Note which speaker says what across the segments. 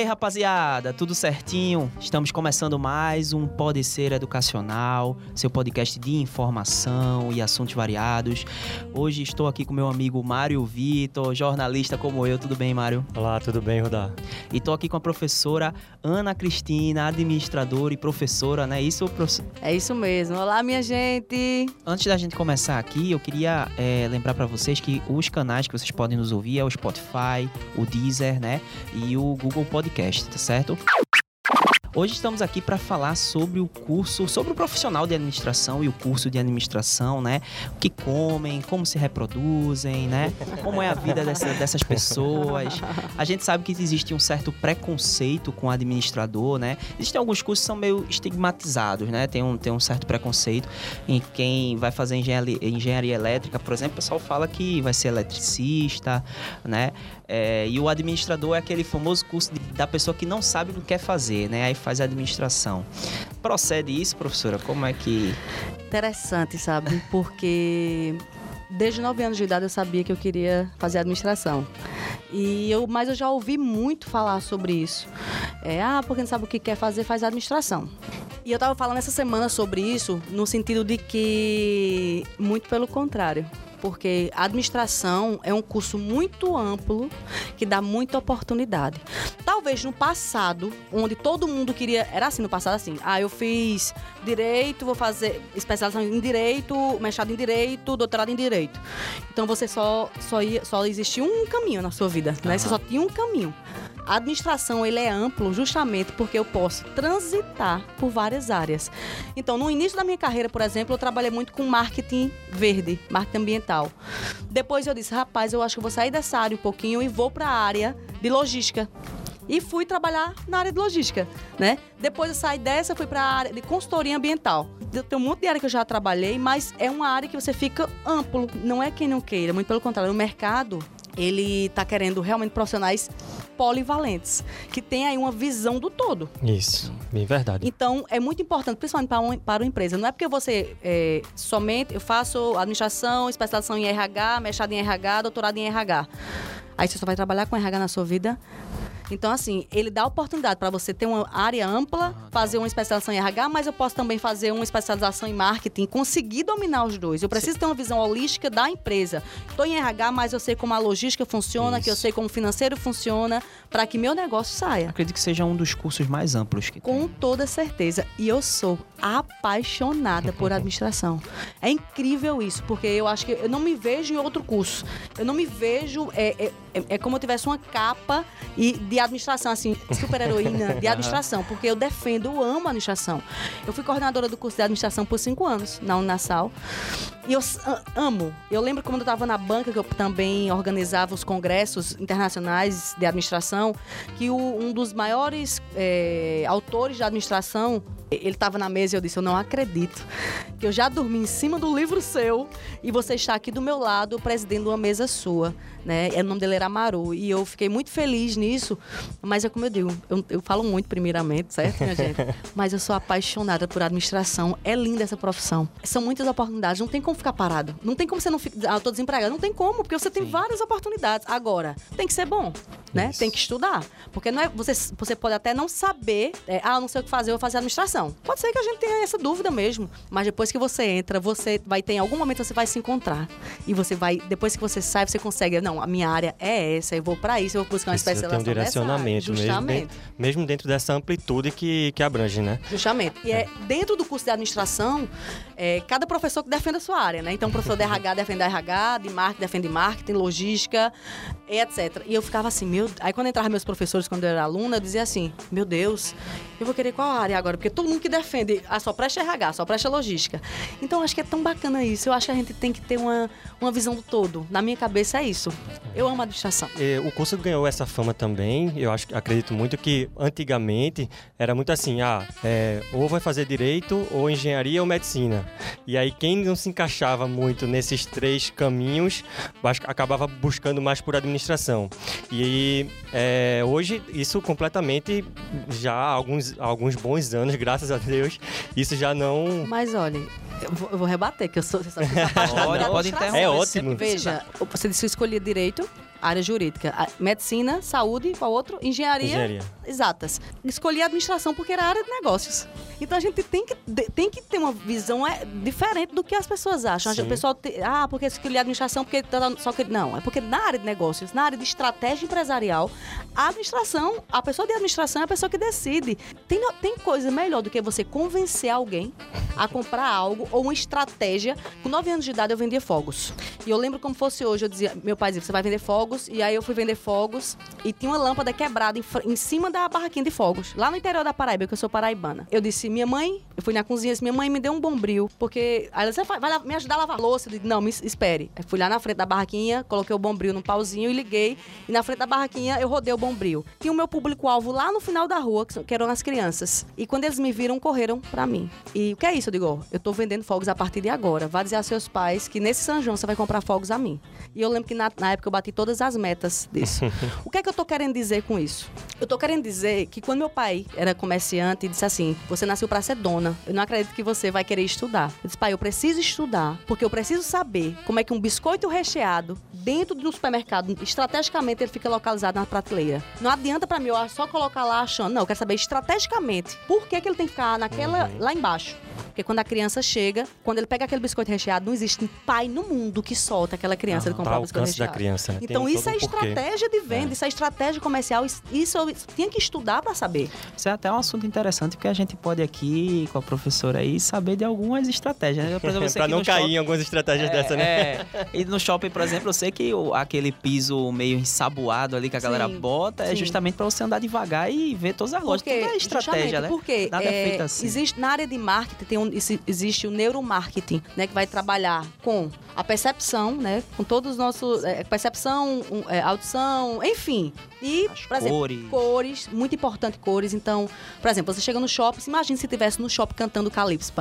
Speaker 1: Aí, rapaziada, tudo certinho? Estamos começando mais um Pode Ser Educacional, seu podcast de informação e assuntos variados. Hoje estou aqui com meu amigo Mário Vitor, jornalista como eu. Tudo bem, Mário?
Speaker 2: Olá, tudo bem, Rudá?
Speaker 1: E estou aqui com a professora Ana Cristina, administradora e professora, não é isso, professor?
Speaker 3: É isso mesmo. Olá, minha gente!
Speaker 1: Antes da gente começar aqui, eu queria é, lembrar para vocês que os canais que vocês podem nos ouvir é o Spotify, o Deezer, né? E o Google Podcast, tá certo? Hoje estamos aqui para falar sobre o curso, sobre o profissional de administração e o curso de administração, né? O que comem, como se reproduzem, né? Como é a vida dessa, dessas pessoas. A gente sabe que existe um certo preconceito com o administrador, né? Existem alguns cursos que são meio estigmatizados, né? Tem um, tem um certo preconceito em quem vai fazer engenharia, engenharia elétrica, por exemplo, o pessoal fala que vai ser eletricista, né? É, e o administrador é aquele famoso curso de, da pessoa que não sabe o que quer fazer, né? Aí faz a administração. Procede isso, professora? Como é que.
Speaker 3: Interessante, sabe? Porque desde 9 anos de idade eu sabia que eu queria fazer administração. E eu, mas eu já ouvi muito falar sobre isso. É, ah, porque não sabe o que quer fazer, faz administração. E eu tava falando essa semana sobre isso no sentido de que muito pelo contrário porque administração é um curso muito amplo que dá muita oportunidade. Talvez no passado, onde todo mundo queria. Era assim no passado, assim. Ah, eu fiz direito, vou fazer especialização em direito, mestrado em direito, doutorado em direito. Então você só, só, ia, só existia um caminho na sua vida, né? Você só tinha um caminho. A administração ele é amplo justamente porque eu posso transitar por várias áreas. Então, no início da minha carreira, por exemplo, eu trabalhei muito com marketing verde, marketing ambiental. Depois eu disse, rapaz, eu acho que vou sair dessa área um pouquinho e vou para a área de logística e fui trabalhar na área de logística, né? Depois eu saí dessa, fui para a área de consultoria ambiental. Tem um monte de área que eu já trabalhei, mas é uma área que você fica amplo. Não é quem não queira, muito pelo contrário. O mercado ele está querendo realmente profissionais polivalentes, que tem aí uma visão do todo.
Speaker 2: Isso, bem verdade.
Speaker 3: Então, é muito importante, principalmente para, um, para uma empresa. Não é porque você é, somente, eu faço administração, especialização em RH, mestrado em RH, doutorado em RH. Aí você só vai trabalhar com RH na sua vida então, assim, ele dá oportunidade para você ter uma área ampla, fazer uma especialização em RH, mas eu posso também fazer uma especialização em marketing, conseguir dominar os dois. Eu preciso Sim. ter uma visão holística da empresa. Estou em RH, mas eu sei como a logística funciona, Isso. que eu sei como o financeiro funciona, para que meu negócio saia.
Speaker 1: Acredito que seja um dos cursos mais amplos que
Speaker 3: Com
Speaker 1: tem.
Speaker 3: toda certeza. E eu sou apaixonada por administração. É incrível isso, porque eu acho que eu não me vejo em outro curso. Eu não me vejo. É, é, é, é como eu tivesse uma capa e de administração, assim, super heroína de administração, porque eu defendo, eu amo administração. Eu fui coordenadora do curso de administração por cinco anos na Unassal. E eu amo. Eu lembro quando eu estava na banca, que eu também organizava os congressos internacionais de administração, que o, um dos maiores é, autores de administração, ele estava na mesa e eu disse: Eu não acredito que eu já dormi em cima do livro seu e você está aqui do meu lado, presidindo uma mesa sua. Né? O nome dele era Amaru. E eu fiquei muito feliz nisso. Mas é como eu digo, eu, eu falo muito, primeiramente, certo, minha gente? Mas eu sou apaixonada por administração. É linda essa profissão. São muitas oportunidades. Não tem como ficar parado. Não tem como você não ficar. Ah, eu tô desempregado. Não tem como, porque você tem Sim. várias oportunidades. Agora, tem que ser bom. Né? Tem que estudar. Porque não é, você, você pode até não saber, é, ah, não sei o que fazer, eu vou fazer administração. Pode ser que a gente tenha essa dúvida mesmo. Mas depois que você entra, você vai ter, em algum momento, você vai se encontrar. E você vai, depois que você sai, você consegue, não, a minha área é essa, eu vou para isso, eu vou buscar uma especialização.
Speaker 2: Tem um direcionamento mesmo dentro, mesmo dentro dessa amplitude que, que abrange, né?
Speaker 3: Justamente. E é, dentro do curso de administração, é, cada professor que defende a sua área, né? Então, o professor de RH defende a RH, de marketing defende marketing, logística, etc. E eu ficava assim, meu. Aí quando entravam meus professores, quando eu era aluna, eu dizia assim, meu Deus, eu vou querer qual área agora? Porque todo mundo que defende, ah, só presta RH, só presta logística. Então, acho que é tão bacana isso. Eu acho que a gente tem que ter uma, uma visão do todo. Na minha cabeça é isso. Eu amo administração.
Speaker 2: o curso ganhou essa fama também. Eu acho, acredito muito que antigamente era muito assim, ah, é, ou vai fazer direito, ou engenharia ou medicina. E aí quem não se encaixava muito nesses três caminhos acabava buscando mais por administração. E é, hoje, isso completamente, já há alguns, alguns bons anos, graças a Deus, isso já não.
Speaker 3: Mas olha, eu vou, eu vou rebater, que eu sou. Você sabe que sou
Speaker 1: Pode, interromper.
Speaker 2: É ótimo.
Speaker 3: Veja, você disse que eu escolhi direito, área jurídica, medicina, saúde, qual outro? Engenharia,
Speaker 2: Engenharia.
Speaker 3: Exatas. Escolhi a administração porque era a área de negócios. Então a gente tem que, tem que ter uma visão é, diferente do que as pessoas acham.
Speaker 2: Sim.
Speaker 3: O pessoal, te- ah, porque escolhi a administração, porque tá- só que não, é porque na área de negócios, na área de estratégia empresarial, a administração, a pessoa de administração é a pessoa que decide. Tem, tem coisa melhor do que você convencer alguém a comprar algo ou uma estratégia. Com 9 anos de idade eu vendia fogos. E eu lembro como fosse hoje, eu dizia, meu pai dizia, você vai vender fogos, e aí eu fui vender fogos e tinha uma lâmpada quebrada em, em cima da barraquinha de fogos, lá no interior da Paraíba, que eu sou paraibana. Eu disse, minha mãe, eu fui na cozinha, disse, minha mãe me deu um bombril, porque aí ela disse, vai lá- me ajudar a lavar a louça. Eu disse, não, me es- espere. Eu fui lá na frente da barraquinha, coloquei o bombril num pauzinho e liguei, e na frente da barraquinha eu rodei o bombril. Tinha o meu público-alvo lá no final da rua, que, eram as crianças. E quando eles me viram, correram pra mim. E o que é isso? Eu digo, ó, eu tô vendendo fogos a partir de agora. Vá dizer aos seus pais que nesse São João você vai comprar fogos a mim. E eu lembro que na, na época eu bati todas as metas disso. o que é que eu tô querendo dizer com isso? Eu tô querendo dizer que quando meu pai era comerciante e disse assim: Você nasceu pra ser dona. Eu não acredito que você vai querer estudar. Eu disse, pai, eu preciso estudar, porque eu preciso saber como é que um biscoito recheado dentro do supermercado, estrategicamente, ele fica localizado na prateleira. Não adianta pra mim eu só colocar lá achando. Não, eu quero saber estrategicamente por que, que ele tem que ficar naquela lá embaixo. Porque quando a criança chega, quando ele pega aquele biscoito recheado, não existe pai no mundo que solta aquela criança de
Speaker 2: Para
Speaker 3: comprar o
Speaker 2: o
Speaker 3: biscoito
Speaker 2: alcance da
Speaker 3: recheado.
Speaker 2: criança. né?
Speaker 3: Então
Speaker 2: Tem
Speaker 3: isso é
Speaker 2: um porquê.
Speaker 3: estratégia de venda,
Speaker 2: É.
Speaker 3: isso é estratégia comercial, isso isso eu que estudar pra saber.
Speaker 1: Isso é até um assunto interessante, porque a gente pode aqui, com a professora aí, saber de algumas estratégias. Né? Que
Speaker 2: não cair
Speaker 1: shopping-
Speaker 2: em algumas estratégias dessa, né?
Speaker 1: É, e no shopping, por exemplo, eu sei que o- aquele piso meio ensaboado ali que a galera
Speaker 3: Sim,
Speaker 1: bota é
Speaker 3: sim.
Speaker 1: justamente pra você andar devagar e ver todas as lojas. Tudo é estratégia, né?
Speaker 3: Porque
Speaker 1: Nada é
Speaker 3: é,
Speaker 1: feito assim.
Speaker 3: existe, na área de marketing tem um, exi- existe o neuromarketing, né? Que vai trabalhar com a percepção, né? Com todos os nossos... é, percepção, um, é, audição, enfim. E,
Speaker 1: As
Speaker 3: por exemplo,
Speaker 1: cores.
Speaker 3: cores, muito importante cores. Então, por exemplo, você chega no shopping, imagina se tivesse no shopping cantando calypso.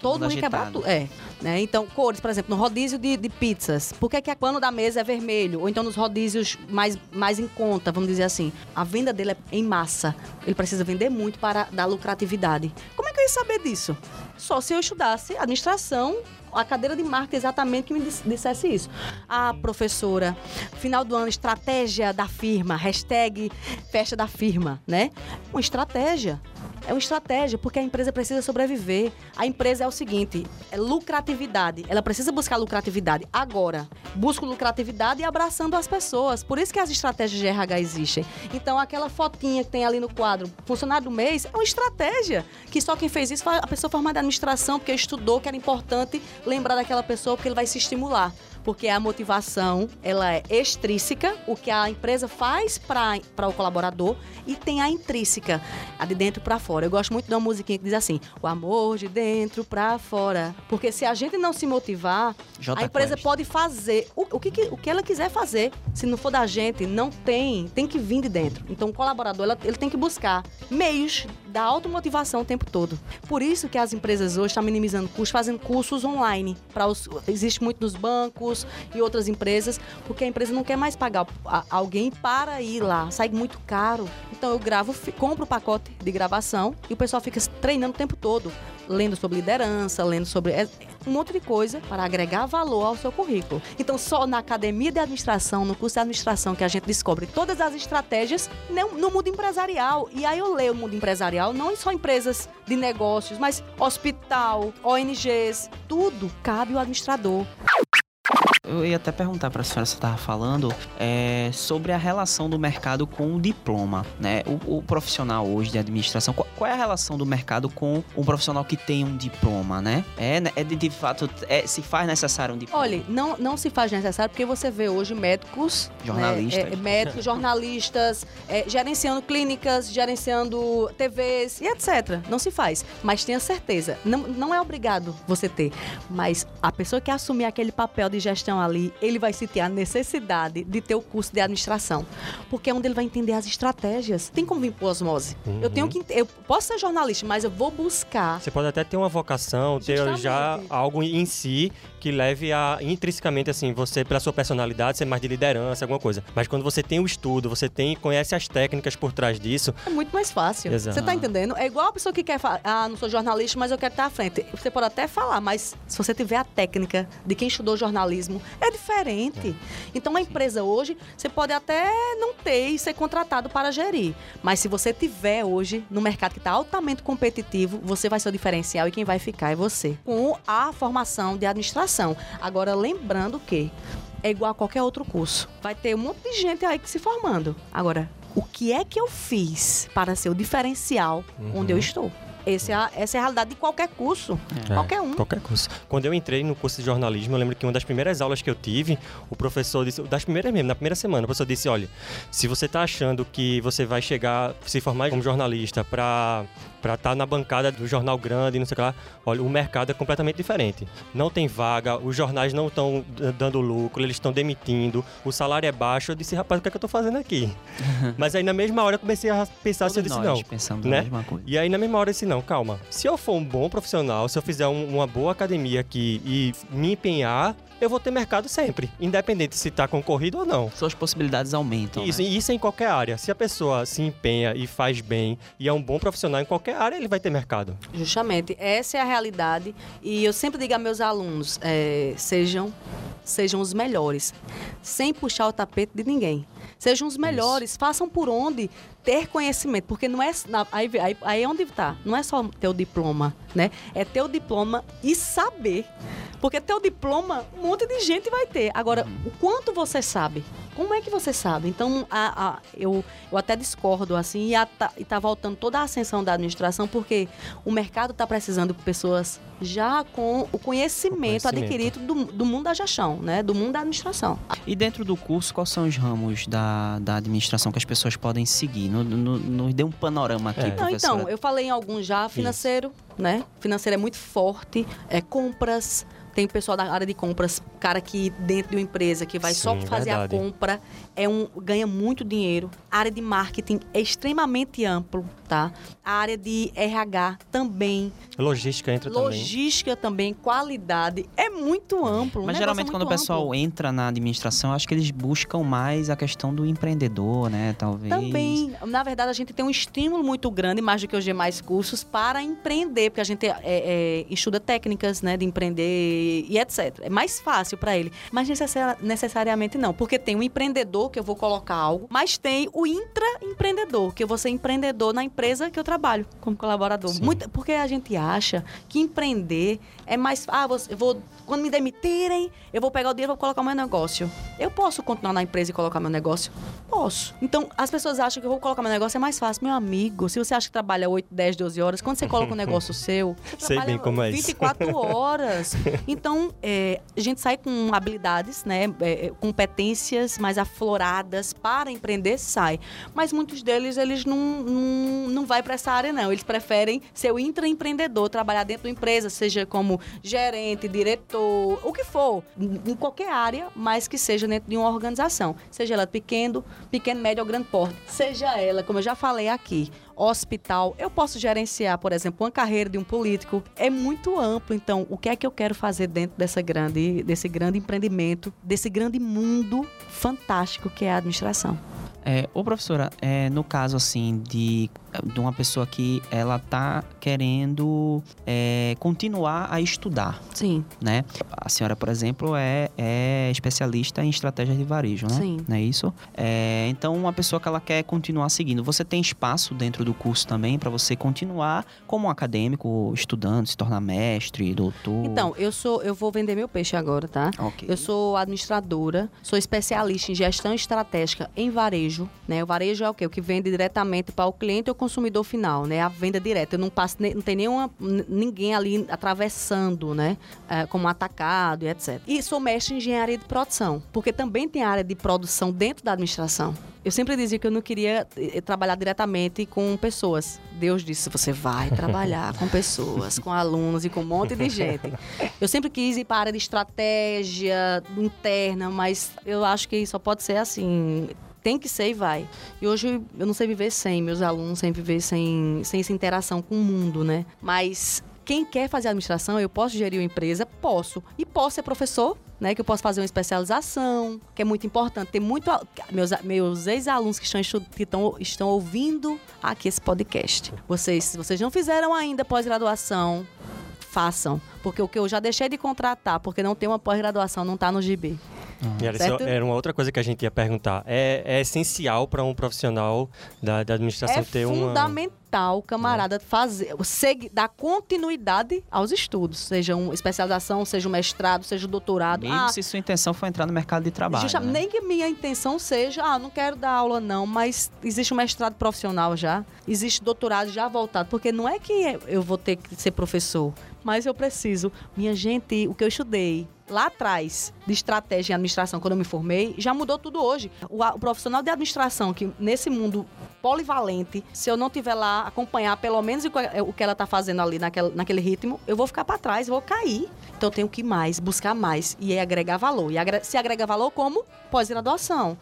Speaker 3: Todo
Speaker 1: mundo
Speaker 3: mundo quebrar tudo. É, né? Então, cores, por exemplo, no rodízio de, de pizzas. Por que, que a pano da mesa é vermelho? Ou então nos rodízios mais, mais em conta, vamos dizer assim. A venda dele é em massa. Ele precisa vender muito para dar lucratividade. Como é que eu ia saber disso? Só se eu estudasse administração, a cadeira de marketing exatamente que me dis- dissesse isso. Ah, professora, final do ano, estratégia da firma, hashtag festa da firma, né? Uma estratégia. É uma estratégia, porque a empresa precisa sobreviver. A empresa é o seguinte: é lucratividade. Ela precisa buscar lucratividade agora. Busca lucratividade e abraçando as pessoas. Por isso que as estratégias de RH existem. Então, aquela fotinha que tem ali no quadro, funcionário do mês, é uma estratégia. Que só quem fez isso foi a pessoa formada em administração, porque estudou que era importante lembrar daquela pessoa, porque ele vai se estimular porque a motivação ela é extrínseca, o que a empresa faz para o colaborador, e tem a intrínseca, a de dentro para fora. Eu gosto muito de uma musiquinha que diz assim: o amor de dentro para fora. Porque se a gente não se motivar,
Speaker 1: Jota
Speaker 3: a empresa
Speaker 1: Quest.
Speaker 3: pode fazer o, o, que, o que ela quiser fazer. Se não for da gente, não tem, tem que vir de dentro. Então o colaborador ela- ele tem que buscar meios da automotivação o tempo todo. Por isso que as empresas hoje estão minimizando custos, fazendo cursos online. Para os, existe muito nos bancos e outras empresas, porque a empresa não quer mais pagar alguém para ir lá. Sai muito caro. Então eu gravo, compro o pacote de gravação e o pessoal fica treinando o tempo todo, lendo sobre liderança, lendo sobre é, um monte de coisa para agregar valor ao seu currículo. Então só na academia de administração, no curso de administração que a gente descobre todas as estratégias no mundo empresarial. E aí eu leio o mundo empresarial, não só empresas de negócios, mas hospital, ONGs, tudo cabe ao administrador.
Speaker 1: Eu ia até perguntar para a senhora se estava falando é, sobre a relação do mercado com o diploma, né? O, o profissional hoje de administração, qual, qual é a relação do mercado com um profissional que tem um diploma, né? É, né? é de, de fato, é, se faz necessário um diploma?
Speaker 3: Olha, não, não se faz necessário porque você vê hoje médicos,
Speaker 1: Jornalistas.
Speaker 3: né, médicos, jornalistas, é, gerenciando clínicas, gerenciando TVs e etc. Não se faz. Mas tenha certeza, não, não é obrigado você ter. Mas a pessoa que assumir aquele papel de gestão ali, ele vai sentir a necessidade de ter o curso de administração. Porque é onde ele vai entender as estratégias. Tem como vir por osmose. Eu tenho que. Eu posso ser jornalista, mas eu vou buscar.
Speaker 2: Você pode até ter uma vocação, ter já algo em si que leve a intrinsecamente assim, você pela sua personalidade ser mais de liderança, alguma coisa. Mas quando você tem o estudo, você tem conhece as técnicas por trás disso,
Speaker 3: É muito mais fácil.
Speaker 2: Exato.
Speaker 3: Você tá entendendo? É igual a pessoa que quer falar, ah, não sou jornalista, mas eu quero estar à frente. Você pode até falar, mas se você tiver a técnica de quem estudou jornalismo, é diferente. Então a empresa hoje, você pode até não ter e ser contratado para gerir. Mas se você tiver hoje no mercado que está altamente competitivo, você vai ser o diferencial e quem vai ficar é você. Com a formação de administração. Agora, lembrando que é igual a qualquer outro curso. Vai ter um monte de gente aí que se formando. Agora, o que é que eu fiz para ser o diferencial onde eu estou? Esse é essa é a realidade de qualquer curso.
Speaker 2: É,
Speaker 3: Qualquer um.
Speaker 2: Qualquer curso. Quando eu entrei no curso de jornalismo, eu lembro que uma das primeiras aulas que eu tive, o professor disse, das primeiras mesmo, na primeira semana, o professor disse, olha, se você está achando que você vai chegar, se formar como jornalista para para estar na bancada do jornal grande, não sei o que lá, olha, o mercado é completamente diferente. Não tem vaga, os jornais não estão dando lucro, eles estão demitindo, o salário é baixo. Eu disse, rapaz, o que é que eu tô fazendo aqui? Mas aí na mesma hora eu comecei a pensar se eu disse, não.
Speaker 1: pensamos
Speaker 2: né?
Speaker 1: mesma coisa.
Speaker 2: E aí, na mesma hora, eu disse: não, calma. Se eu for um bom profissional, se eu fizer um- uma boa academia aqui e me empenhar, eu vou ter mercado sempre, independente se tá concorrido ou não.
Speaker 1: Suas possibilidades aumentam.
Speaker 2: Isso,
Speaker 1: né?
Speaker 2: e isso é em qualquer área. Se a pessoa se empenha e faz bem e é um bom profissional em qualquer área, ele vai ter mercado.
Speaker 3: Justamente, essa é a realidade. E eu sempre digo a meus alunos: é, sejam, sejam os melhores, sem puxar o tapete de ninguém. Sejam os melhores, façam por onde ter conhecimento, porque não é na- aí, aí, aí é onde tá. Não é só ter o diploma, né? É ter o diploma e saber. Porque ter o diploma, um monte de gente vai ter. Agora, o quanto você sabe? Como é que você sabe? Então, a, a- eu, eu até discordo, assim, e, a, tá, e tá voltando toda a ascensão da administração, porque o mercado está precisando de pessoas já com o conhecimento,
Speaker 2: O conhecimento.
Speaker 3: adquirido do, do mundo da gestão, né? Do mundo da administração.
Speaker 1: E dentro do curso, quais são os ramos da, da administração que as pessoas podem seguir? No- no- Nos dê um panorama aqui,
Speaker 2: É.
Speaker 3: Não, então, eu falei em alguns já, financeiro, né? Financeiro é muito forte, é compras, tem pessoal da área de compras, cara que dentro de uma empresa que vai só
Speaker 2: Sim,
Speaker 3: fazer
Speaker 2: verdade.
Speaker 3: a compra, é um ganha muito dinheiro. A área de marketing é extremamente amplo, tá? A área de RH também,
Speaker 2: Logística entra também.
Speaker 3: logística também, qualidade, é muito amplo.
Speaker 1: Mas geralmente quando o
Speaker 3: muito
Speaker 1: pessoal
Speaker 3: amplo.
Speaker 1: entra na administração, eu acho que eles buscam mais a questão do empreendedor, né? Talvez.
Speaker 3: Também, na verdade, a gente tem um estímulo muito grande, mais do que os demais cursos, para empreender, porque a gente é, é, estuda técnicas né, de empreender e etc. É mais fácil para ele. Mas necessari- necessariamente não, porque tem o empreendedor, que eu vou colocar algo, mas tem o intraempreendedor, que eu vou ser empreendedor na empresa que eu trabalho como colaborador. Porque a gente acha que empreender é mais. Ah, vou- eu vou. Quando me demitirem, eu vou pegar o dinheiro e vou colocar o meu negócio. Eu posso continuar na empresa e colocar meu negócio? Posso. Então, as pessoas acham que eu vou colocar meu negócio é mais fácil. Meu amigo, se você acha que trabalha 8, 10, 12 horas, quando você coloca um negócio seu, você
Speaker 2: Sei
Speaker 3: trabalha
Speaker 2: bem como é isso.
Speaker 3: 24 horas. Então, é, a gente sai com habilidades, né? é, é, competências mais afloradas para empreender, sai. Mas muitos deles, eles não, não, não vai para essa área, não. Eles preferem ser o intraempreendedor, trabalhar dentro da empresa, seja como gerente, diretor, o que for, em qualquer área, mas que seja dentro de uma organização. Seja ela pequeno, pequeno, médio ou grande porte. Seja ela, como eu já falei aqui, hospital. Eu posso gerenciar, por exemplo, uma carreira de um político. É muito amplo. Então, o que é que eu quero fazer dentro dessa grande, desse grande empreendimento, desse grande mundo fantástico que é a administração?
Speaker 1: É, ô professora, é, no caso assim de, de uma pessoa que ela tá querendo é, continuar a estudar,
Speaker 3: Sim,
Speaker 1: né? A senhora, por exemplo, é, é especialista em estratégias de varejo, né?
Speaker 3: Sim.
Speaker 1: Não é isso? É, então, uma pessoa que ela quer continuar seguindo, você tem espaço dentro do curso também para você continuar como um acadêmico, estudando, se tornar mestre, doutor?
Speaker 3: Então, eu sou, eu vou vender meu peixe agora, tá?
Speaker 1: Ok.
Speaker 3: Eu sou administradora, sou especialista em gestão estratégica em varejo, né? O varejo é o quê? O que vende diretamente para o cliente ou consumidor final, né? A venda direta. Eu não passo, não tem nenhuma, ninguém ali atravessando, né? É, como atacado e etc. E sou mestre em engenharia de produção, porque também tem área de produção dentro da administração. eu sempre dizia que eu não queria eh, trabalhar diretamente com pessoas. Deus disse: você vai trabalhar com pessoas, com alunos e com um monte de gente. Eu sempre quis ir para a área de estratégia interna, mas eu acho que só pode ser assim tem que ser e vai. E hoje eu não sei viver sem meus alunos, sem viver sem, sem essa interação com o mundo, né? Mas quem quer fazer administração, eu posso gerir uma empresa? Posso. E posso ser professor, né? Que eu posso fazer uma especialização, que é muito importante. Tem muito. Meus, meus ex-alunos que estão, que estão, estão ouvindo aqui esse podcast. Vocês, se vocês não fizeram ainda pós-graduação, façam. Porque o que eu já deixei de contratar, porque não tem uma pós-graduação, não está no GB.
Speaker 2: E era, uma outra coisa que a gente ia perguntar. É, é essencial para um profissional da, da administração
Speaker 3: É
Speaker 2: ter uma.
Speaker 3: fundamental, camarada, fazer, segui- dar continuidade aos estudos, seja uma especialização, seja um mestrado, seja um doutorado.
Speaker 1: Mesmo
Speaker 3: Ah,
Speaker 1: se sua intenção for entrar no mercado de trabalho.
Speaker 3: Justa-
Speaker 1: né?
Speaker 3: Nem que minha intenção seja, ah, não quero dar aula não, mas existe um mestrado profissional já, existe doutorado já voltado, porque não é que eu vou ter que ser professor, mas eu preciso. Minha gente, o que eu estudei lá atrás de estratégia em administração, quando eu me formei, já mudou tudo hoje. O, o profissional de administração que nesse mundo polivalente, se eu não tiver lá acompanhar pelo menos o que- ela está fazendo ali naquele, ritmo, eu vou ficar para trás, vou cair. Então eu tenho que ir mais, buscar mais e agregar valor. E agre- se agrega valor como pós-graduação.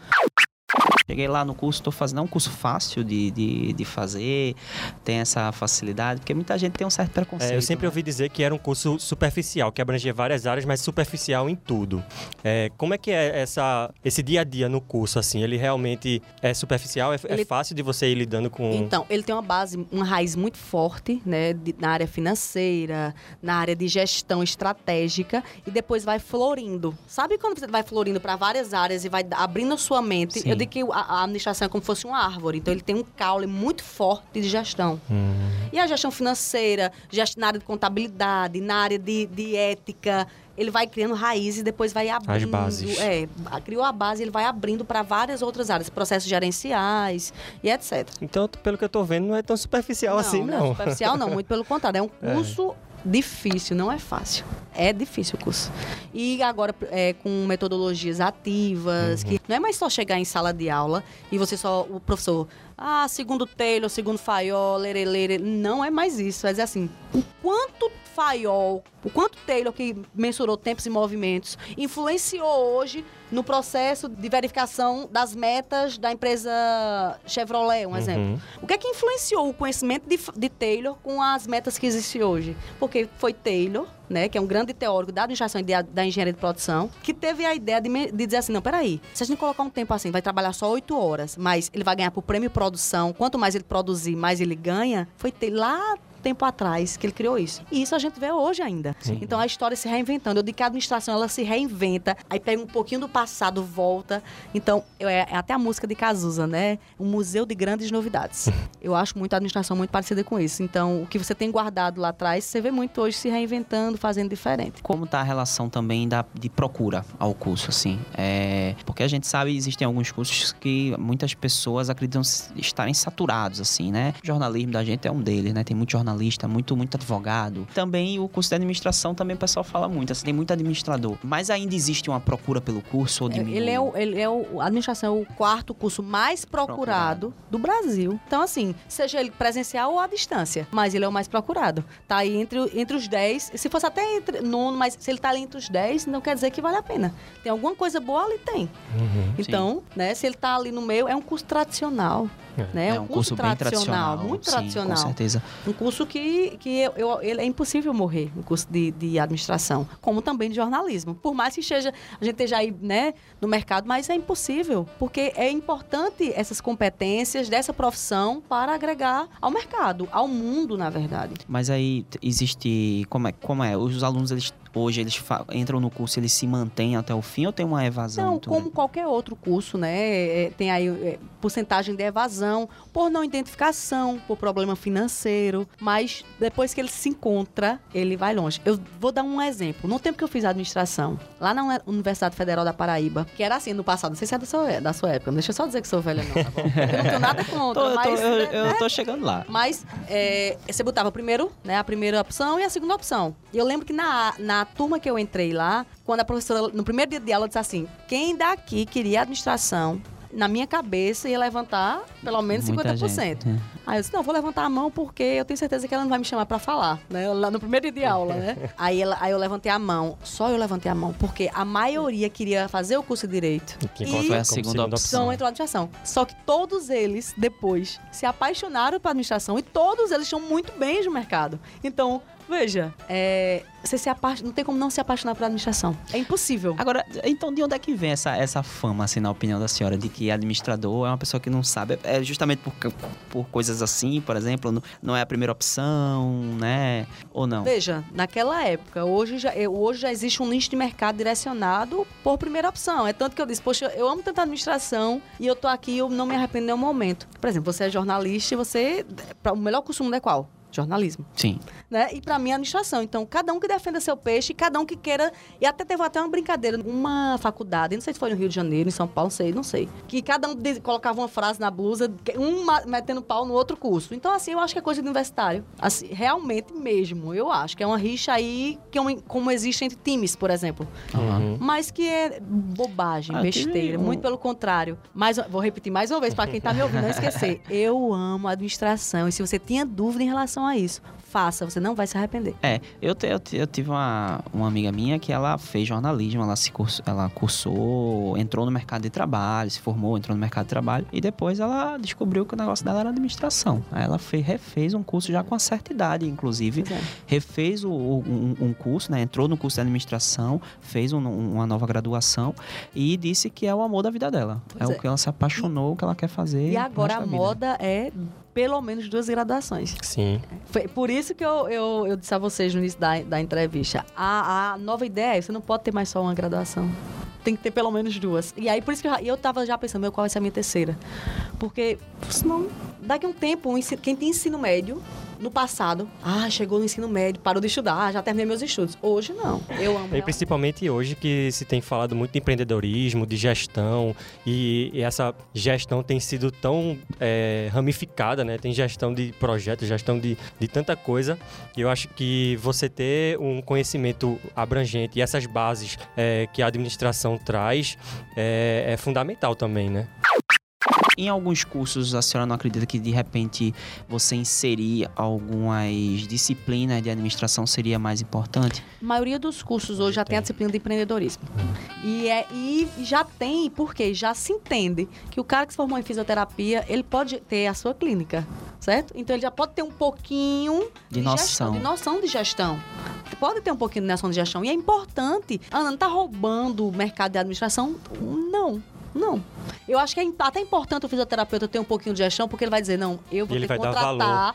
Speaker 1: Cheguei lá no curso, estou fazendo é um curso fácil de, de, de fazer, tem essa facilidade, porque muita gente tem um certo preconceito.
Speaker 2: É, eu sempre
Speaker 1: né?
Speaker 2: ouvi dizer que era um curso superficial, que abrangia várias áreas, mas superficial em tudo. É, como é que é essa, esse dia a dia no curso, assim? Ele realmente é superficial? É, é
Speaker 3: Ele-
Speaker 2: fácil de você ir lidando com...
Speaker 3: Então, ele tem uma base, uma raiz muito forte, né, de- na área financeira, na área de gestão estratégica e depois vai florindo. Sabe quando você vai florindo para várias áreas e vai abrindo a sua mente?
Speaker 1: Sim.
Speaker 3: Eu digo que a, a administração é como se fosse uma árvore, então ele tem um caule muito forte de gestão.
Speaker 2: Hum,
Speaker 3: E a gestão financeira, gest- na área de contabilidade, na área de, de ética, ele vai criando raízes e depois vai abrindo.
Speaker 2: bases.
Speaker 3: É, criou a base, ele vai abrindo para várias outras áreas, processos gerenciais e etc.
Speaker 2: Então, pelo que eu tô vendo, não é tão superficial assim,
Speaker 3: Não é
Speaker 2: não.
Speaker 3: superficial, não, muito pelo contrário. É um curso difícil, não é fácil. É difícil o curso. E agora, é, com metodologias ativas, que não é mais só chegar em sala de aula e você só, o professor, ah, segundo Taylor, segundo Fayol, lere, lere. Não é mais isso. É dizer assim, o quanto Fayol, o quanto Taylor, que mensurou tempos e movimentos, influenciou hoje no processo de verificação das metas da empresa Chevrolet, um exemplo.
Speaker 2: Uhum.
Speaker 3: O que é que influenciou o conhecimento de, de Taylor com as metas que existem hoje? Porque foi Taylor, né, que é um grande teórico da administração e da engenharia de produção, que teve a ideia de, de dizer assim, não, peraí, se a gente colocar um tempo assim, vai trabalhar só oito horas, mas ele vai ganhar por prêmio produção, quanto mais ele produzir, mais ele ganha, foi ter lá tempo atrás que ele criou isso. E isso a gente vê hoje ainda. Então a história se reinventando. Eu digo que a administração ela se reinventa, aí pega um pouquinho do passado, volta. Então, é, é até a música de Cazuza, né? Um museu de grandes novidades. Eu acho muito a administração muito parecida com isso. Então, o que você tem guardado lá atrás, você vê muito hoje se reinventando, fazendo diferente.
Speaker 1: Como tá a relação também da, de procura ao curso, assim? É, porque a gente sabe existem alguns cursos que muitas pessoas acreditam estarem saturados, assim, né? O jornalismo da gente é um deles, né? Tem muito jornalista, muito, muito advogado. Também o curso de administração também o pessoal fala muito, assim, tem muito administrador. Mas ainda existe uma procura pelo curso ou diminuiu?
Speaker 3: Ele é, o, ele é o, a administração é o quarto curso mais procurado, do Brasil. Então, assim, seja ele presencial ou à distância, mas ele é o mais procurado. Tá aí entre, entre os 10. Se fosse até entre nono, mas se ele tá ali entre os 10, não quer dizer que vale a pena. Tem alguma coisa boa ali? Tem.
Speaker 2: Uhum.
Speaker 3: Então, né, se ele tá ali no meio, é um curso tradicional. Né?
Speaker 1: É um curso bem tradicional.
Speaker 3: muito
Speaker 1: sim,
Speaker 3: tradicional.
Speaker 1: Com certeza.
Speaker 3: Um curso que, que eu, eu- ele é impossível morrer, um curso de, de administração, como também de jornalismo. Por mais que esteja, a gente esteja aí né, no mercado, mas é impossível, porque é importante essas competências dessa profissão para agregar ao mercado, ao mundo, na verdade.
Speaker 1: Mas aí existe. Como é? Como é? Os alunos, eles, hoje, eles entram no curso, eles se mantêm até o fim ou tem uma evasão?
Speaker 3: Não, como qualquer outro curso, né? é, tem aí é, porcentagem de evasão, por não identificação, por problema financeiro, mas depois que ele se encontra, ele vai longe. Eu vou dar um exemplo. No tempo que eu fiz administração, lá na Uni- Universidade Federal da Paraíba, que era assim no passado, não sei se é da sua, da sua época, não deixa eu só dizer que sou velha, não, tá bom? Eu não tenho nada contra,
Speaker 1: Tô- eu, tô,
Speaker 3: mas.
Speaker 1: eu,
Speaker 3: né,
Speaker 1: eu tô chegando lá.
Speaker 3: mas é, você botava primeiro, né, a primeira opção e a segunda opção. E eu lembro que na, na turma que eu entrei lá, quando a professora, no primeiro dia de aula, disse assim: quem daqui queria administração, na minha cabeça, ia levantar pelo menos
Speaker 1: Muita
Speaker 3: 50%.
Speaker 1: gente, é.
Speaker 3: Aí eu disse, não, vou levantar a mão porque eu tenho certeza que ela não vai me chamar pra falar, né? Lá no primeiro dia de aula, né? aí, ela, aí eu levantei a mão, só eu levantei a mão, porque a maioria queria fazer o curso de Direito.
Speaker 2: Que
Speaker 3: E-
Speaker 1: Foi a segunda opção.
Speaker 3: São entrou na administração. Só que todos eles, depois, se apaixonaram pela administração e todos eles estão muito bem no mercado. Então, veja, é, você se apa... não tem como não se apaixonar pela administração. É impossível.
Speaker 1: Agora, então de onde é que vem essa, essa fama, assim, na opinião da senhora, de que administrador é uma pessoa que não sabe? É justamente por, por coisas assim, por exemplo, não, não é a primeira opção, né? Ou não?
Speaker 3: Veja, naquela época, hoje já, hoje já existe um nicho de mercado direcionado por primeira opção. É tanto que eu disse, poxa, eu amo tanto a administração e eu tô aqui, eu não me arrependo em nenhum momento. Por exemplo, você é jornalista e você. O melhor mundo é qual? Jornalismo.
Speaker 1: Sim.
Speaker 3: né? E para mim, a administração. Então, cada um que defenda seu peixe, cada um que queira. E até teve até uma brincadeira, uma faculdade, não sei se foi no Rio de Janeiro, em São Paulo, não sei, não sei. Que cada um de- colocava uma frase na blusa, um metendo pau no outro curso. Então, assim, eu acho que é coisa de universitário. Assim, realmente mesmo, eu acho que é uma rixa aí, que é um- como existe entre times, por exemplo.
Speaker 2: Uhum.
Speaker 3: Mas que é bobagem,
Speaker 1: Ah,
Speaker 3: besteira,
Speaker 1: um-
Speaker 3: muito pelo contrário. Mas vou repetir mais uma vez para quem tá me ouvindo não esquecer. Eu amo administração e se você tinha dúvida em relação a isso, faça, você não vai se arrepender.
Speaker 1: É, eu, te- eu, te- eu tive uma, uma amiga minha que ela fez jornalismo, ela se curso, ela cursou, entrou no mercado de trabalho, se formou, entrou no mercado de trabalho e depois ela descobriu que o negócio dela era administração. Aí ela fez, refez um curso já com uma certa idade, inclusive,
Speaker 3: é.
Speaker 1: refez o, um, um curso, né? Entrou no curso de administração, fez um- uma nova graduação e disse que é o amor da vida dela. É,
Speaker 3: é.
Speaker 1: o que ela se apaixonou, o que ela quer fazer.
Speaker 3: E agora a moda é pelo menos duas graduações.
Speaker 2: Sim.
Speaker 3: Foi por isso que eu, eu, eu disse a vocês no início da, da entrevista. A, a nova ideia é você não pode ter mais só uma graduação. Tem que ter pelo menos duas. E aí, por isso que eu, eu tava já pensando, meu, qual vai ser a minha terceira? Porque, senão, daqui a um tempo, ensi- quem tem ensino médio, no passado, ah, chegou no ensino médio, parou de estudar, já terminei meus estudos. Hoje, não. Eu amo.
Speaker 2: E principalmente hoje que se tem falado muito de empreendedorismo, de gestão, e, e essa gestão tem sido tão é, ramificada, né? Tem gestão de projetos, gestão de, de tanta coisa. E eu acho que você ter um conhecimento abrangente e essas bases é, que a administração traz é, é fundamental também, né?
Speaker 1: Em alguns cursos, a senhora não acredita que de repente você inserir algumas disciplinas de administração seria mais importante?
Speaker 3: A maioria dos cursos hoje já tem a disciplina de empreendedorismo. E, é, e já tem, porque já se entende que o cara que se formou em fisioterapia, ele pode ter a sua clínica, certo? Então ele já pode ter um pouquinho
Speaker 1: De
Speaker 3: gestão,
Speaker 1: noção.
Speaker 3: de noção de gestão. Pode ter um pouquinho de noção de gestão. E é importante. Ana, não tá roubando o mercado de administração? Não. Não. Eu acho que é até importante o fisioterapeuta ter um pouquinho de gestão, porque ele vai dizer, não, eu vou
Speaker 2: ele
Speaker 3: ter que contratar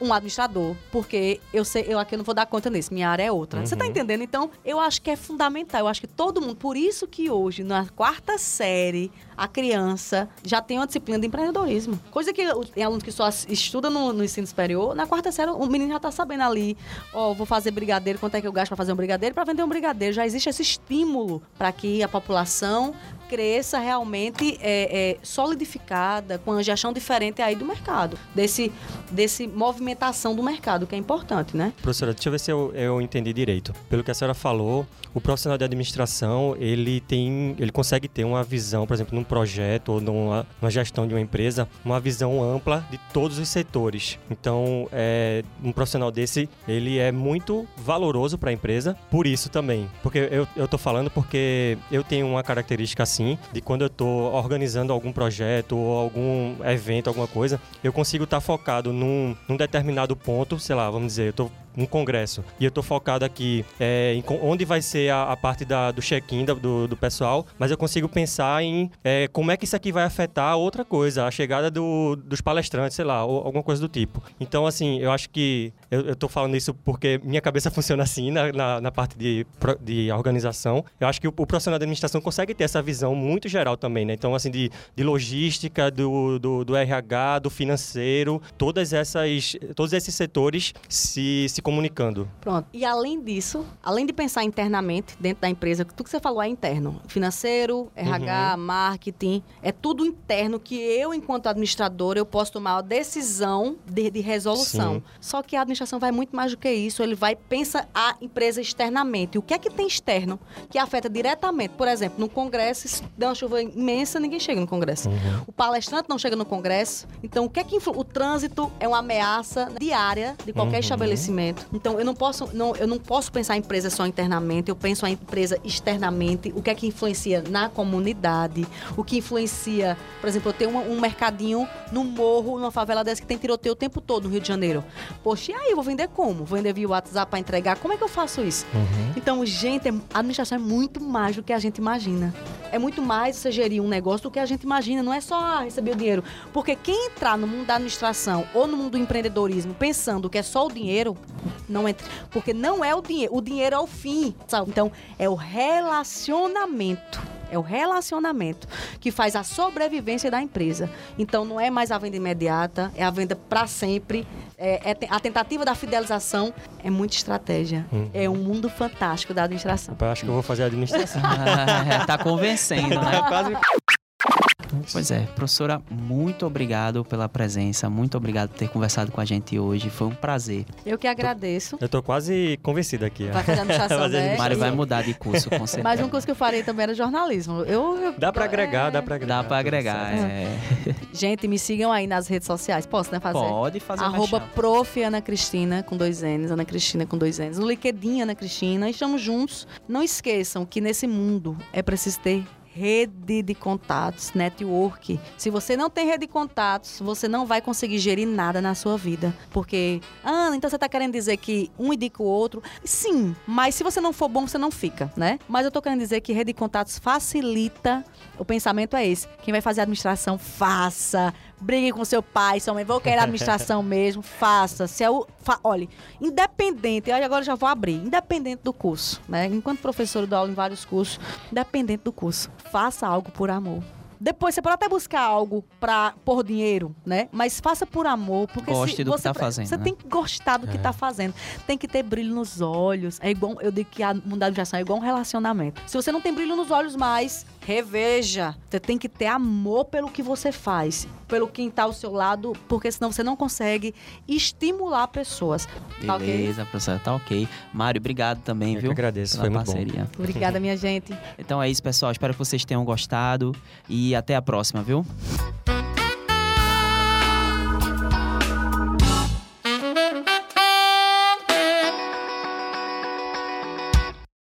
Speaker 3: um administrador, porque eu sei, eu aqui não vou dar conta nisso, minha área é outra. Você tá
Speaker 2: Uhum.
Speaker 3: entendendo? Então, eu acho que é fundamental. Eu acho que todo mundo, por isso que hoje, na quarta série, a criança já tem uma disciplina de empreendedorismo. Coisa que tem aluno que só estuda no, no ensino superior, na quarta série, o menino já tá sabendo ali, ó, vou fazer brigadeiro, quanto é que eu gasto para fazer um brigadeiro? Para vender um brigadeiro. Já existe esse estímulo para que a população cresça realmente é, é, solidificada, com uma gestão diferente aí do mercado, desse, desse movimentação do mercado, que é importante, né?
Speaker 2: Professora, deixa eu ver se eu, eu entendi direito. Pelo que a senhora falou, o profissional de administração, ele tem, ele consegue ter uma visão, por exemplo, num projeto ou numa, numa gestão de uma empresa, uma visão ampla de todos os setores. Então, é, um profissional desse, ele é muito valoroso para a empresa, por isso também. Porque eu, eu tô falando porque eu tenho uma característica assim, de quando eu tô organizando algum projeto ou algum evento, alguma coisa, eu consigo estar focado num, num determinado ponto, sei lá, vamos dizer, eu tô um congresso e eu tô focado aqui é, em onde vai ser a, a parte da, do check-in do, do pessoal, mas eu consigo pensar em é, como é que isso aqui vai afetar outra coisa, a chegada do- dos palestrantes, sei lá, ou alguma coisa do tipo. Então, assim, eu acho que eu, tô falando isso porque minha cabeça funciona assim na, na, na parte de, de organização. Eu acho que o, o profissional da administração consegue ter essa visão muito geral também, né? Então, assim, de, de logística, do, do, do RH, do financeiro, todas essas, todos esses setores se, se comunicando.
Speaker 3: Pronto. E além disso, além de pensar internamente dentro da empresa, tudo que você falou é interno. Financeiro, RH, marketing, é tudo interno que eu, enquanto administrador, eu posso tomar a decisão de, de resolução.
Speaker 2: Sim.
Speaker 3: Só que a administração vai muito mais do que isso. Ele vai pensa a empresa externamente. O que é que tem externo que afeta diretamente? Por exemplo, no congresso, se der uma chuva imensa, ninguém chega no congresso.
Speaker 2: Uhum.
Speaker 3: O palestrante não chega no congresso. Então, o que é que influ... o trânsito é uma ameaça diária de qualquer
Speaker 2: Uhum.
Speaker 3: estabelecimento. Então, eu não posso não, eu não posso pensar a empresa só internamente, eu penso a empresa externamente, o que é que influencia na comunidade, o que influencia, por exemplo, eu tenho uma- um mercadinho no morro, numa favela dessa que tem tiroteio o tempo todo no Rio de Janeiro. Poxa, e aí, eu vou vender como? Vou vender via WhatsApp para entregar? Como é que eu faço isso?
Speaker 2: Uhum.
Speaker 3: Então, gente, é- a administração é muito mais do que a gente imagina. É muito mais você gerir um negócio do que a gente imagina. Não é só ah, receber o dinheiro. Porque quem entrar no mundo da administração ou no mundo do empreendedorismo pensando que é só o dinheiro, não entra. Porque não é o dinheiro. O dinheiro é o fim. sabe? Então, é o relacionamento. É o relacionamento que faz a sobrevivência da empresa. Então, não é mais a venda imediata, é a venda para sempre. É, é a tentativa da fidelização é muita estratégia.
Speaker 2: Uhum.
Speaker 3: É um mundo fantástico da administração.
Speaker 2: Rapaz, acho que eu vou fazer a administração.
Speaker 1: tá convencendo, né? Pois é, professora, muito obrigado pela presença, muito obrigado por ter conversado com a gente hoje. Foi um prazer.
Speaker 3: Eu que agradeço.
Speaker 2: Eu tô quase convencido aqui.
Speaker 3: Vai fazer administração, né?
Speaker 1: Mário vai mudar de curso, com certeza.
Speaker 3: Mais um curso que eu farei também era jornalismo. Eu, eu-
Speaker 2: Dá pra agregar,
Speaker 3: é.
Speaker 2: dá pra agregar.
Speaker 1: Dá pra
Speaker 2: tudo
Speaker 1: agregar, é.
Speaker 3: Gente, me sigam aí nas redes sociais. Posso, né, fazer?
Speaker 1: Pode fazer
Speaker 3: Arroba prof. Ana Cristina, com dois N's. Ana Cristina, com dois N's. No LinkedIn, Ana Cristina. Estamos juntos. Não esqueçam que nesse mundo é preciso ter rede de contatos, network. Se você não tem rede de contatos, você não vai conseguir gerir nada na sua vida. Porque, ah, então você tá querendo dizer que um indica o outro? Sim, mas se você não for bom, você não fica, né? Mas eu tô querendo dizer que rede de contatos facilita. O pensamento é esse. Quem vai fazer administração, faça. Brigue com seu pai, sua mãe. Vou querer administração mesmo, faça. Se é o, fa, olhe, independente, aí agora já vou abrir, independente do curso, né? Enquanto professor eu dou aula em vários cursos, independente do curso, faça algo por amor. Depois você pode até buscar algo para por dinheiro, né? Mas faça por amor, porque
Speaker 1: Goste do que
Speaker 3: você,
Speaker 1: tá fazendo,
Speaker 3: Você
Speaker 1: né?
Speaker 3: tem que gostar do que
Speaker 2: É.
Speaker 3: tá fazendo. Tem que ter brilho nos olhos. É igual, eu digo que a administração é igual um relacionamento. Se você não tem brilho nos olhos mais, reveja. Você tem que ter amor pelo que você faz, pelo quem tá ao seu lado, porque senão você não consegue estimular pessoas. Tá?
Speaker 1: Beleza, professora, tá ok. Mário, obrigado também,
Speaker 2: Eu
Speaker 1: viu?
Speaker 2: que agradeço,
Speaker 1: pela
Speaker 2: foi muito bom.
Speaker 1: parceria.
Speaker 3: Obrigada, minha gente.
Speaker 1: Então é isso, pessoal. Espero que vocês tenham gostado e até a próxima, viu?